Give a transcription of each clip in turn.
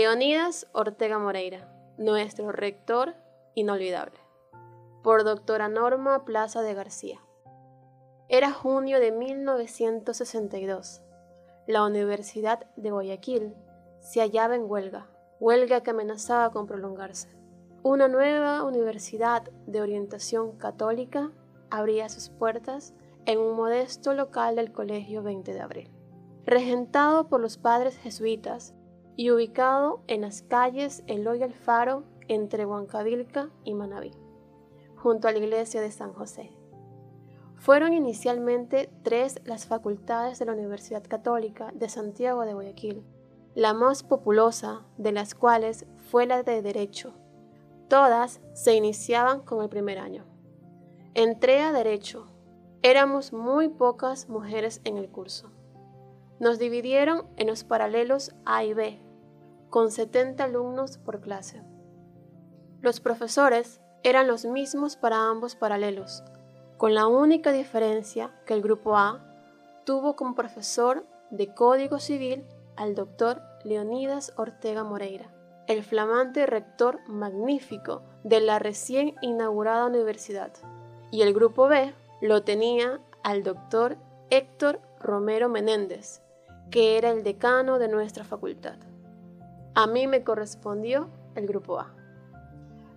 Leonidas Ortega Moreira, nuestro rector inolvidable. Por doctora Norma Plaza de García. Era junio de 1962. La Universidad de Guayaquil se hallaba en huelga, huelga que amenazaba con prolongarse. Una nueva universidad de orientación católica abría sus puertas en un modesto local del Colegio 20 de Abril. Regentado por los padres jesuitas y ubicado en las calles Eloy Alfaro entre Huancavilca y Manabí, junto a la iglesia de San José. Fueron inicialmente tres las facultades de la Universidad Católica de Santiago de Guayaquil, la más populosa de las cuales fue la de Derecho. Todas se iniciaban con el primer año. Entré a Derecho. Éramos muy pocas mujeres en el curso. Nos dividieron en los paralelos A y B, con 70 alumnos por clase. Los profesores eran los mismos para ambos paralelos, con la única diferencia que el grupo A tuvo como profesor de Código Civil al doctor Leonidas Ortega Moreira, el flamante rector magnífico de la recién inaugurada universidad, y el grupo B lo tenía al doctor Héctor Romero Menéndez, que era el decano de nuestra facultad. A mí me correspondió el grupo A.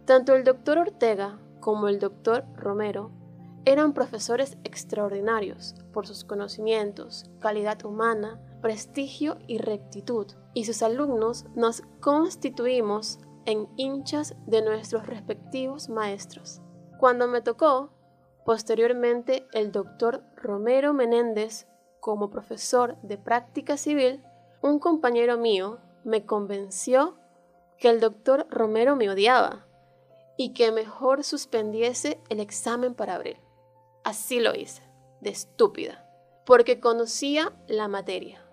Tanto el doctor Ortega como el doctor Romero eran profesores extraordinarios por sus conocimientos, calidad humana, prestigio y rectitud, y sus alumnos nos constituimos en hinchas de nuestros respectivos maestros. Cuando me tocó, posteriormente, el doctor Romero Menéndez como profesor de práctica civil, un compañero mío me convenció que el doctor Romero me odiaba y que mejor suspendiese el examen para abril. Así lo hice, de estúpida, porque conocía la materia.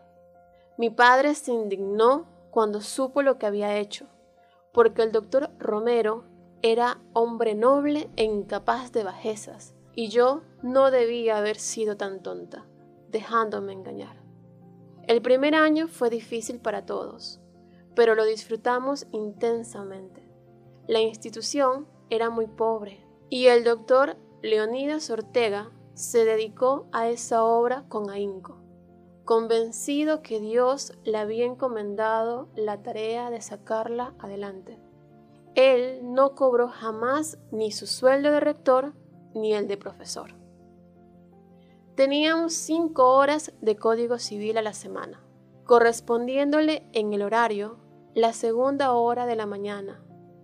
Mi padre se indignó cuando supo lo que había hecho, porque el doctor Romero era hombre noble e incapaz de bajezas, y yo no debía haber sido tan tonta, dejándome engañar. El primer año fue difícil para todos, pero lo disfrutamos intensamente. La institución era muy pobre y el doctor Leonidas Ortega se dedicó a esa obra con ahínco, convencido que Dios le había encomendado la tarea de sacarla adelante. Él no cobró jamás ni su sueldo de rector ni el de profesor. Teníamos cinco horas de código civil a la semana, correspondiéndole en el horario la segunda hora de la mañana,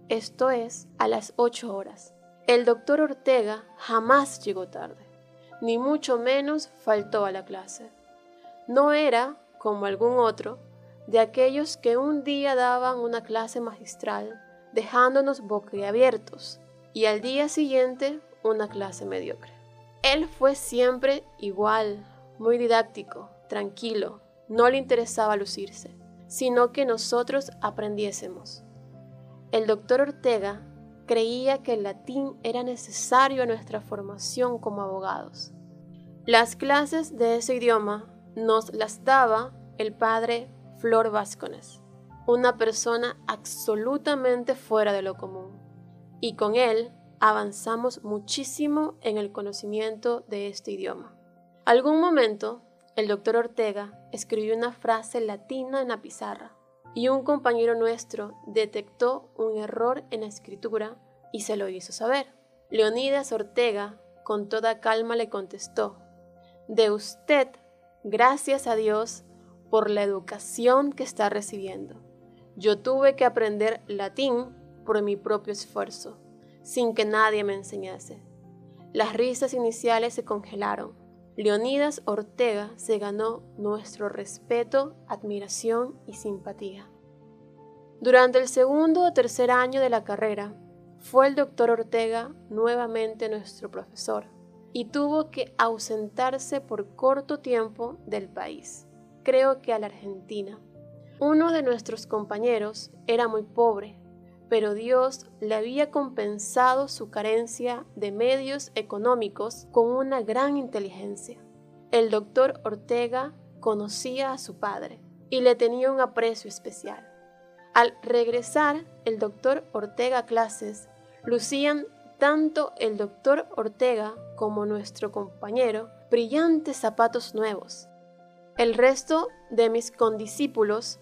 esto es, a las ocho horas. El doctor Ortega jamás llegó tarde, ni mucho menos faltó a la clase. No era, como algún otro, de aquellos que un día daban una clase magistral, dejándonos boquiabiertos, y al día siguiente una clase mediocre. Él fue siempre igual, muy didáctico, tranquilo, no le interesaba lucirse, sino que nosotros aprendiésemos. El doctor Ortega creía que el latín era necesario a nuestra formación como abogados. Las clases de ese idioma nos las daba el padre Flor Vázquez, una persona absolutamente fuera de lo común, y con él avanzamos muchísimo en el conocimiento de este idioma. Algún momento, el doctor Ortega escribió una frase latina en la pizarra y un compañero nuestro detectó un error en la escritura y se lo hizo saber. Leonidas Ortega con toda calma le contestó, de usted, gracias a Dios por la educación que está recibiendo. Yo tuve que aprender latín por mi propio esfuerzo, sin que nadie me enseñase. Las risas iniciales se congelaron. Leonidas Ortega se ganó nuestro respeto, admiración y simpatía. Durante el segundo o tercer año de la carrera, fue el doctor Ortega nuevamente nuestro profesor y tuvo que ausentarse por corto tiempo del país, creo que a la Argentina. Uno de nuestros compañeros era muy pobre, pero Dios le había compensado su carencia de medios económicos con una gran inteligencia. El doctor Ortega conocía a su padre y le tenía un aprecio especial. Al regresar el doctor Ortega a clases, lucían tanto el doctor Ortega como nuestro compañero brillantes zapatos nuevos. El resto de mis condiscípulos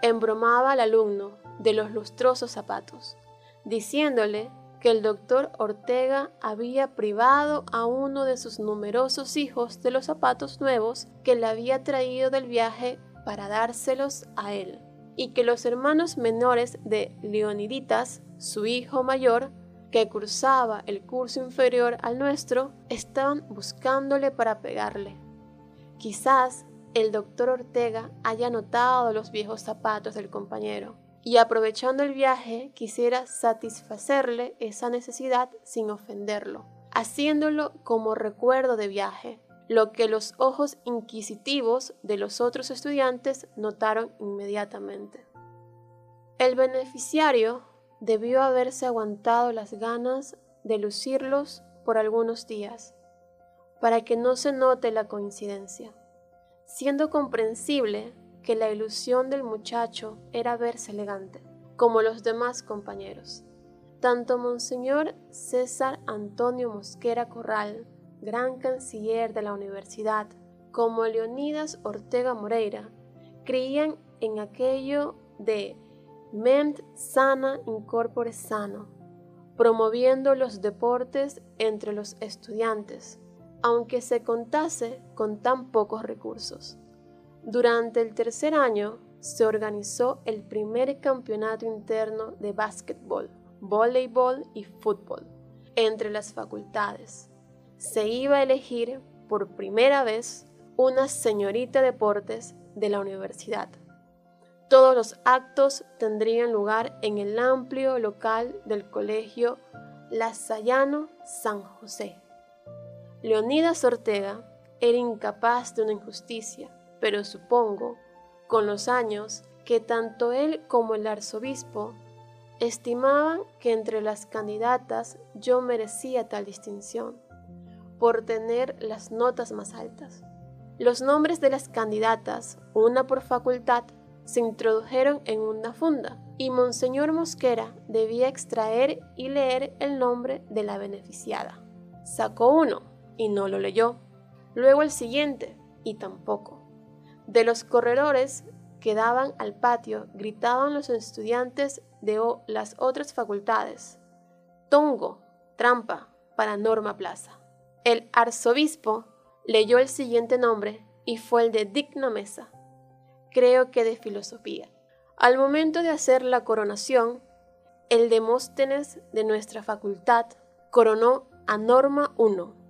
embromaba al alumno de los lustrosos zapatos, diciéndole que el doctor Ortega había privado a uno de sus numerosos hijos de los zapatos nuevos que le había traído del viaje para dárselos a él, y que los hermanos menores de Leoniditas, su hijo mayor, que cursaba el curso inferior al nuestro, estaban buscándole para pegarle. Quizás el doctor Ortega haya notado los viejos zapatos del compañero y aprovechando el viaje quisiera satisfacerle esa necesidad sin ofenderlo, haciéndolo como recuerdo de viaje, lo que los ojos inquisitivos de los otros estudiantes notaron inmediatamente. El beneficiario debió haberse aguantado las ganas de lucirlos por algunos días, para que no se note la coincidencia, siendo comprensible que la ilusión del muchacho era verse elegante, como los demás compañeros. Tanto Monseñor César Antonio Mosquera Corral, gran canciller de la universidad, como Leonidas Ortega Moreira, creían en aquello de ment sana incorpore sano, promoviendo los deportes entre los estudiantes, aunque se contase con tan pocos recursos. Durante el tercer año se organizó el primer campeonato interno de básquetbol, voleibol y fútbol entre las facultades. Se iba a elegir por primera vez una señorita deportes de la universidad. Todos los actos tendrían lugar en el amplio local del Colegio Lasallano San José. Leonidas Ortega era incapaz de una injusticia, pero supongo, con los años, que tanto él como el arzobispo estimaban que entre las candidatas yo merecía tal distinción, por tener las notas más altas. Los nombres de las candidatas, una por facultad, se introdujeron en una funda y Monseñor Mosquera debía extraer y leer el nombre de la beneficiada. Sacó uno y no lo leyó. Luego el siguiente y tampoco. De los corredores que daban al patio gritaban los estudiantes de las otras facultades. Tongo, trampa, para Norma Plaza. El arzobispo leyó el siguiente nombre y fue el de Digna Mesa creo que de filosofía. Al momento de hacer la coronación, el Demóstenes de nuestra facultad coronó a Norma I,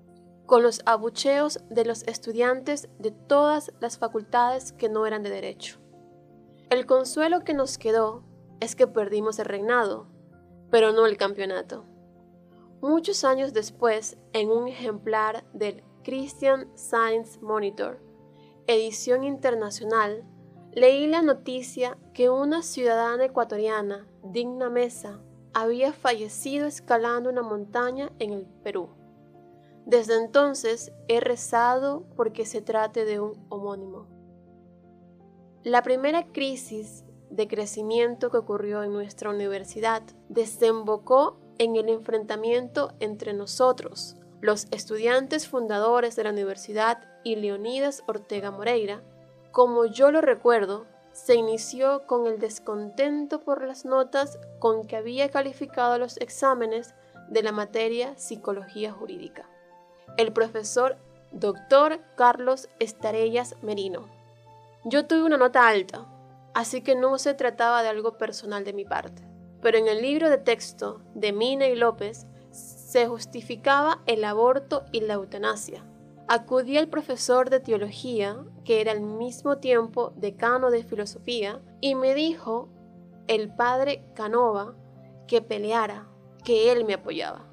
con los abucheos de los estudiantes de todas las facultades que no eran de derecho. El consuelo que nos quedó es que perdimos el reinado, pero no el campeonato. Muchos años después, en un ejemplar del Christian Science Monitor, edición internacional, Leí la noticia que una ciudadana ecuatoriana, Digna Mesa, había fallecido escalando una montaña en el Perú. Desde entonces he rezado porque se trate de un homónimo. La primera crisis de crecimiento que ocurrió en nuestra universidad desembocó en el enfrentamiento entre nosotros, los estudiantes fundadores de la universidad y Leonidas Ortega Moreira, como yo lo recuerdo, se inició con el descontento por las notas con que había calificado los exámenes de la materia psicología jurídica. El profesor doctor Carlos Estarellas Merino. Yo tuve una nota alta, así que no se trataba de algo personal de mi parte, pero en el libro de texto de Mina y López se justificaba el aborto y la eutanasia, Acudí al profesor de teología, que era al mismo tiempo decano de filosofía, y me dijo, el padre Canova, que peleara, que él me apoyaba.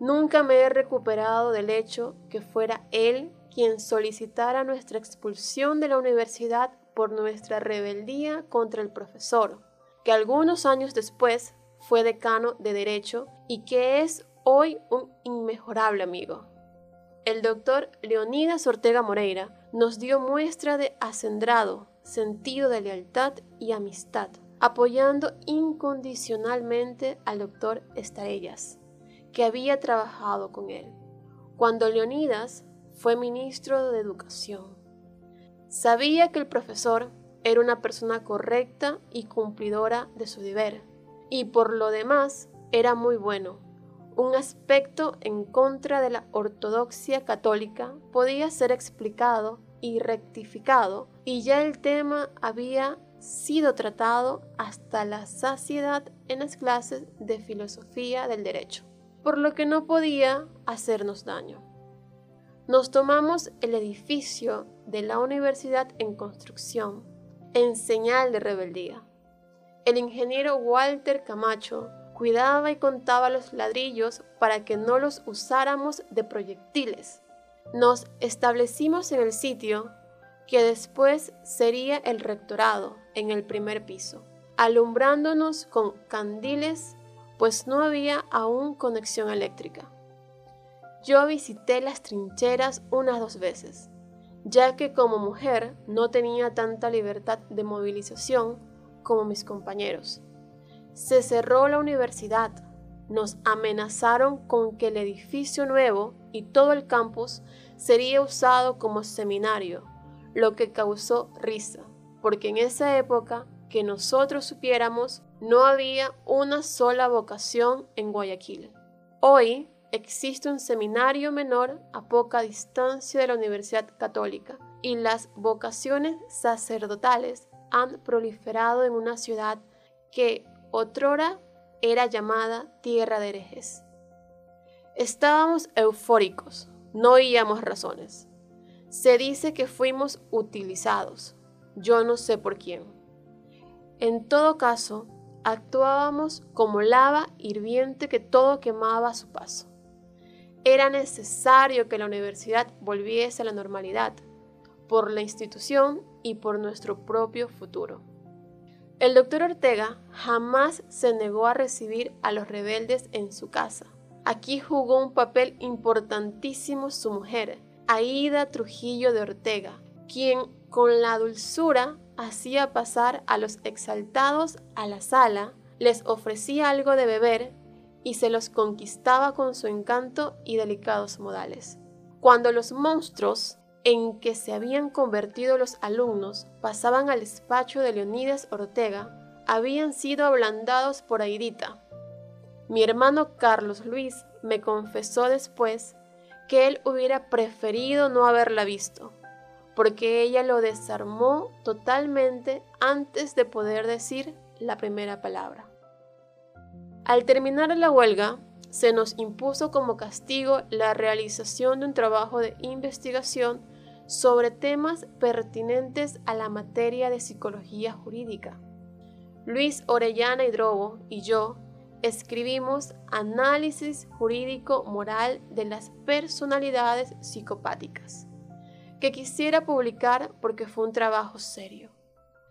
Nunca me he recuperado del hecho que fuera él quien solicitara nuestra expulsión de la universidad por nuestra rebeldía contra el profesor, que algunos años después fue decano de Derecho y que es hoy un inmejorable amigo. El doctor Leonidas Ortega Moreira nos dio muestra de acendrado sentido de lealtad y amistad, apoyando incondicionalmente al doctor Estarellas, que había trabajado con él, cuando Leonidas fue ministro de Educación. Sabía que el profesor era una persona correcta y cumplidora de su deber, y por lo demás era muy bueno. Un aspecto en contra de la ortodoxia católica podía ser explicado y rectificado, y ya el tema había sido tratado hasta la saciedad en las clases de filosofía del derecho, por lo que no podía hacernos daño. Nos tomamos el edificio de la universidad en construcción, en señal de rebeldía. El ingeniero Walter Camacho cuidaba y contaba los ladrillos para que no los usáramos de proyectiles. Nos establecimos en el sitio que después sería el rectorado en el primer piso, alumbrándonos con candiles, pues no había aún conexión eléctrica. Yo visité las trincheras unas dos veces, ya que como mujer no tenía tanta libertad de movilización como mis compañeros. Se cerró la universidad, nos amenazaron con que el edificio nuevo y todo el campus sería usado como seminario lo que causó risa, porque en esa época que nosotros supiéramos no había una sola vocación en Guayaquil. Hoy existe un seminario menor a poca distancia de la Universidad Católica y las vocaciones sacerdotales han proliferado en una ciudad que otrora era llamada Tierra de Herejes. Estábamos eufóricos, no oíamos razones. Se dice que fuimos utilizados, yo no sé por quién. En todo caso, actuábamos como lava hirviente que todo quemaba a su paso. Era necesario que la universidad volviese a la normalidad, por la institución y por nuestro propio futuro. El doctor Ortega jamás se negó a recibir a los rebeldes en su casa. Aquí jugó un papel importantísimo su mujer, Aida Trujillo de Ortega, quien con la dulzura hacía pasar a los exaltados a la sala, les ofrecía algo de beber y se los conquistaba con su encanto y delicados modales. Cuando los monstruos en que se habían convertido los alumnos pasaban al despacho de Leonidas Ortega, habían sido ablandados por Aidita. Mi hermano Carlos Luis me confesó después que él hubiera preferido no haberla visto, porque ella lo desarmó totalmente antes de poder decir la primera palabra. Al terminar la huelga, se nos impuso como castigo la realización de un trabajo de investigación sobre temas pertinentes a la materia de psicología jurídica. Luis Orellana Hidrobo y yo escribimos Análisis jurídico moral de las personalidades psicopáticas, quisiera publicar porque fue un trabajo serio.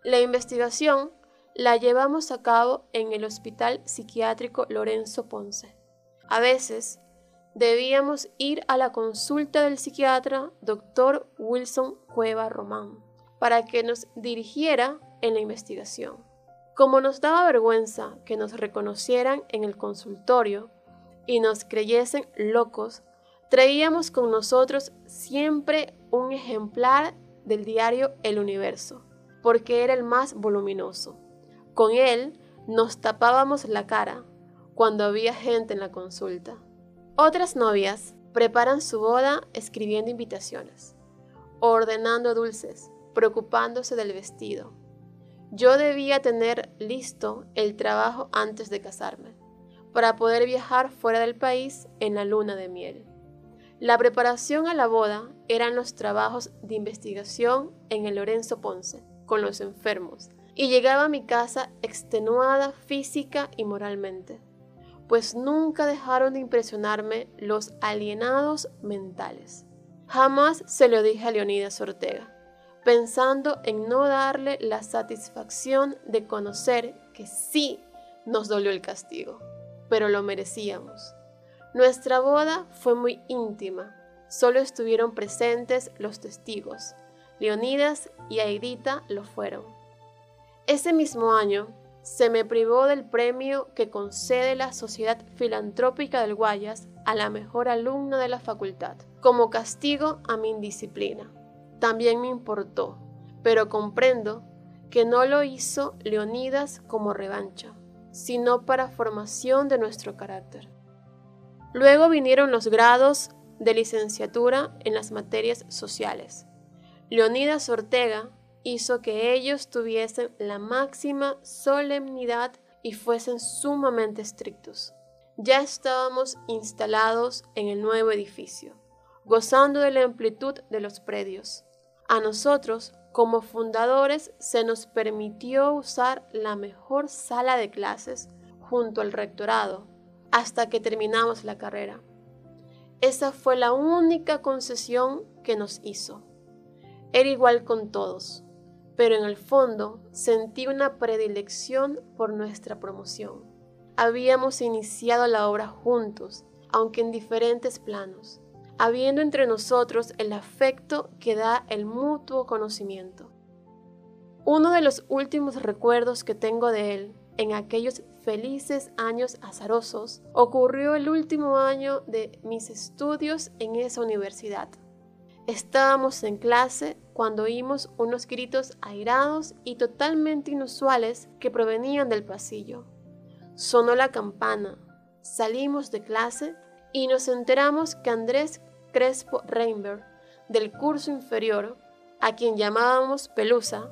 La investigación la llevamos a cabo en el Hospital Psiquiátrico Lorenzo Ponce. A veces debíamos ir a la consulta del psiquiatra Dr. Wilson Cueva Román para que nos dirigiera en la investigación. Como nos daba vergüenza que nos reconocieran en el consultorio y nos creyesen locos, traíamos con nosotros siempre un ejemplar del diario El Universo, porque era el más voluminoso. Con él nos tapábamos la cara cuando había gente en la consulta. Otras novias preparan su boda escribiendo invitaciones, ordenando dulces, preocupándose del vestido, yo debía tener listo el trabajo antes de casarme, para poder viajar fuera del país en la luna de miel. La preparación a la boda eran los trabajos de investigación en el Lorenzo Ponce, con los enfermos, y llegaba a mi casa extenuada física y moralmente, pues nunca dejaron de impresionarme los alienados mentales. Jamás se lo dije a Leonidas Ortega pensando en no darle la satisfacción de conocer que sí nos dolió el castigo, pero lo merecíamos. Nuestra boda fue muy íntima, solo estuvieron presentes los testigos, Leonidas y Aidita lo fueron. Ese mismo año, se me privó del premio que concede la Sociedad Filantrópica del Guayas a la mejor alumna de la facultad, como castigo a mi indisciplina. También me importó, pero comprendo que no lo hizo Leonidas como revancha, sino para formación de nuestro carácter. Luego vinieron los grados de licenciatura en las materias sociales. Leonidas Ortega hizo que ellos tuviesen la máxima solemnidad y fuesen sumamente estrictos. Ya estábamos instalados en el nuevo edificio, gozando de la amplitud de los predios. A nosotros, como fundadores, se nos permitió usar la mejor sala de clases junto al rectorado hasta que terminamos la carrera. Esa fue la única concesión que nos hizo. Era igual con todos pero en el fondo sentí una predilección por nuestra promoción. Habíamos iniciado la obra juntos, aunque en diferentes planos, habiendo entre nosotros el afecto que da el mutuo conocimiento. Uno de los últimos recuerdos que tengo de él en aquellos felices años azarosos ocurrió el último año de mis estudios en esa universidad. Estábamos en clase cuando oímos unos gritos airados y totalmente inusuales que provenían del pasillo. Sonó la campana, salimos de clase y nos enteramos que Andrés Crespo Reinberg, del curso inferior, a quien llamábamos Pelusa,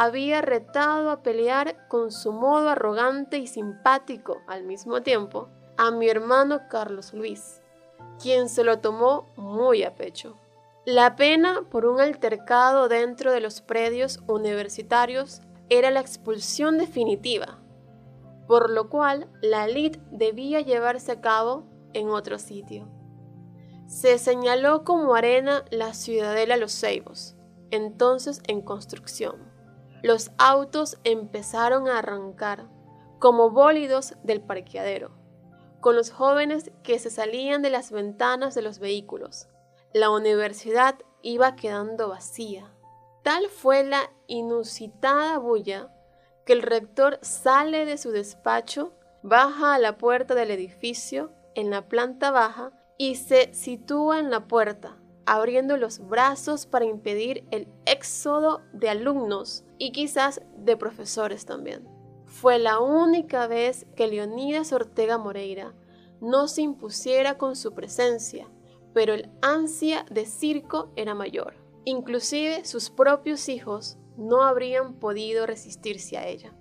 había retado a pelear con su modo arrogante y simpático al mismo tiempo a mi hermano Carlos Luis, quien se lo tomó muy a pecho. La pena por un altercado dentro de los predios universitarios era la expulsión definitiva, por lo cual la lid debía llevarse a cabo en otro sitio. Se señaló como arena la ciudadela Los Ceibos, entonces en construcción. Los autos empezaron a arrancar como bólidos del parqueadero, con los jóvenes que se salían de las ventanas de los vehículos la universidad iba quedando vacía. Tal fue la inusitada bulla que el rector sale de su despacho, baja a la puerta del edificio en la planta baja y se sitúa en la puerta, abriendo los brazos para impedir el éxodo de alumnos y quizás de profesores también. Fue la única vez que Leonidas Ortega Moreira no se impusiera con su presencia pero el ansia de circo era mayor. Inclusive sus propios hijos no habrían podido resistirse a ella.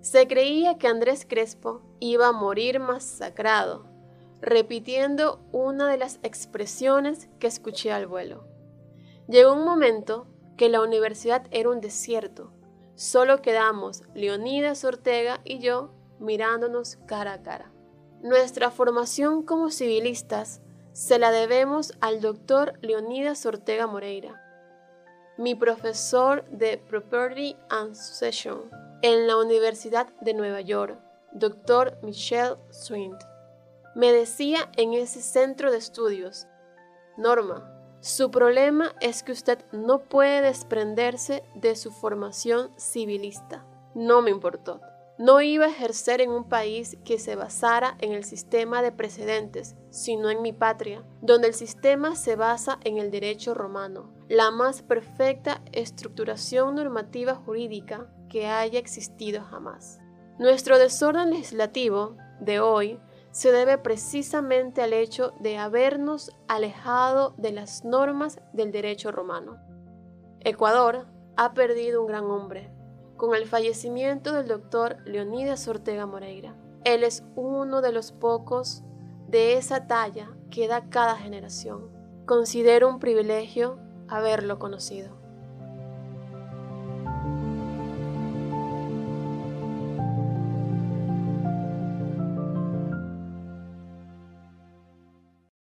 Se creía que Andrés Crespo iba a morir masacrado, repitiendo una de las expresiones que escuché al vuelo. Llegó un momento que la universidad era un desierto. Solo quedamos Leonidas Ortega y yo mirándonos cara a cara. Nuestra formación como civilistas se la debemos al doctor Leonidas Ortega Moreira, mi profesor de Property and Succession en la Universidad de Nueva York, doctor Michelle Swint. Me decía en ese centro de estudios, Norma, su problema es que usted no puede desprenderse de su formación civilista. No me importó. No iba a ejercer en un país que se basara en el sistema de precedentes, sino en mi patria, donde el sistema se basa en el derecho romano, la más perfecta estructuración normativa jurídica que haya existido jamás. Nuestro desorden legislativo de hoy se debe precisamente al hecho de habernos alejado de las normas del derecho romano. Ecuador ha perdido un gran hombre, con el fallecimiento del doctor Leonidas Ortega Moreira. Él es uno de los pocos de esa talla que da cada generación. Considero un privilegio haberlo conocido.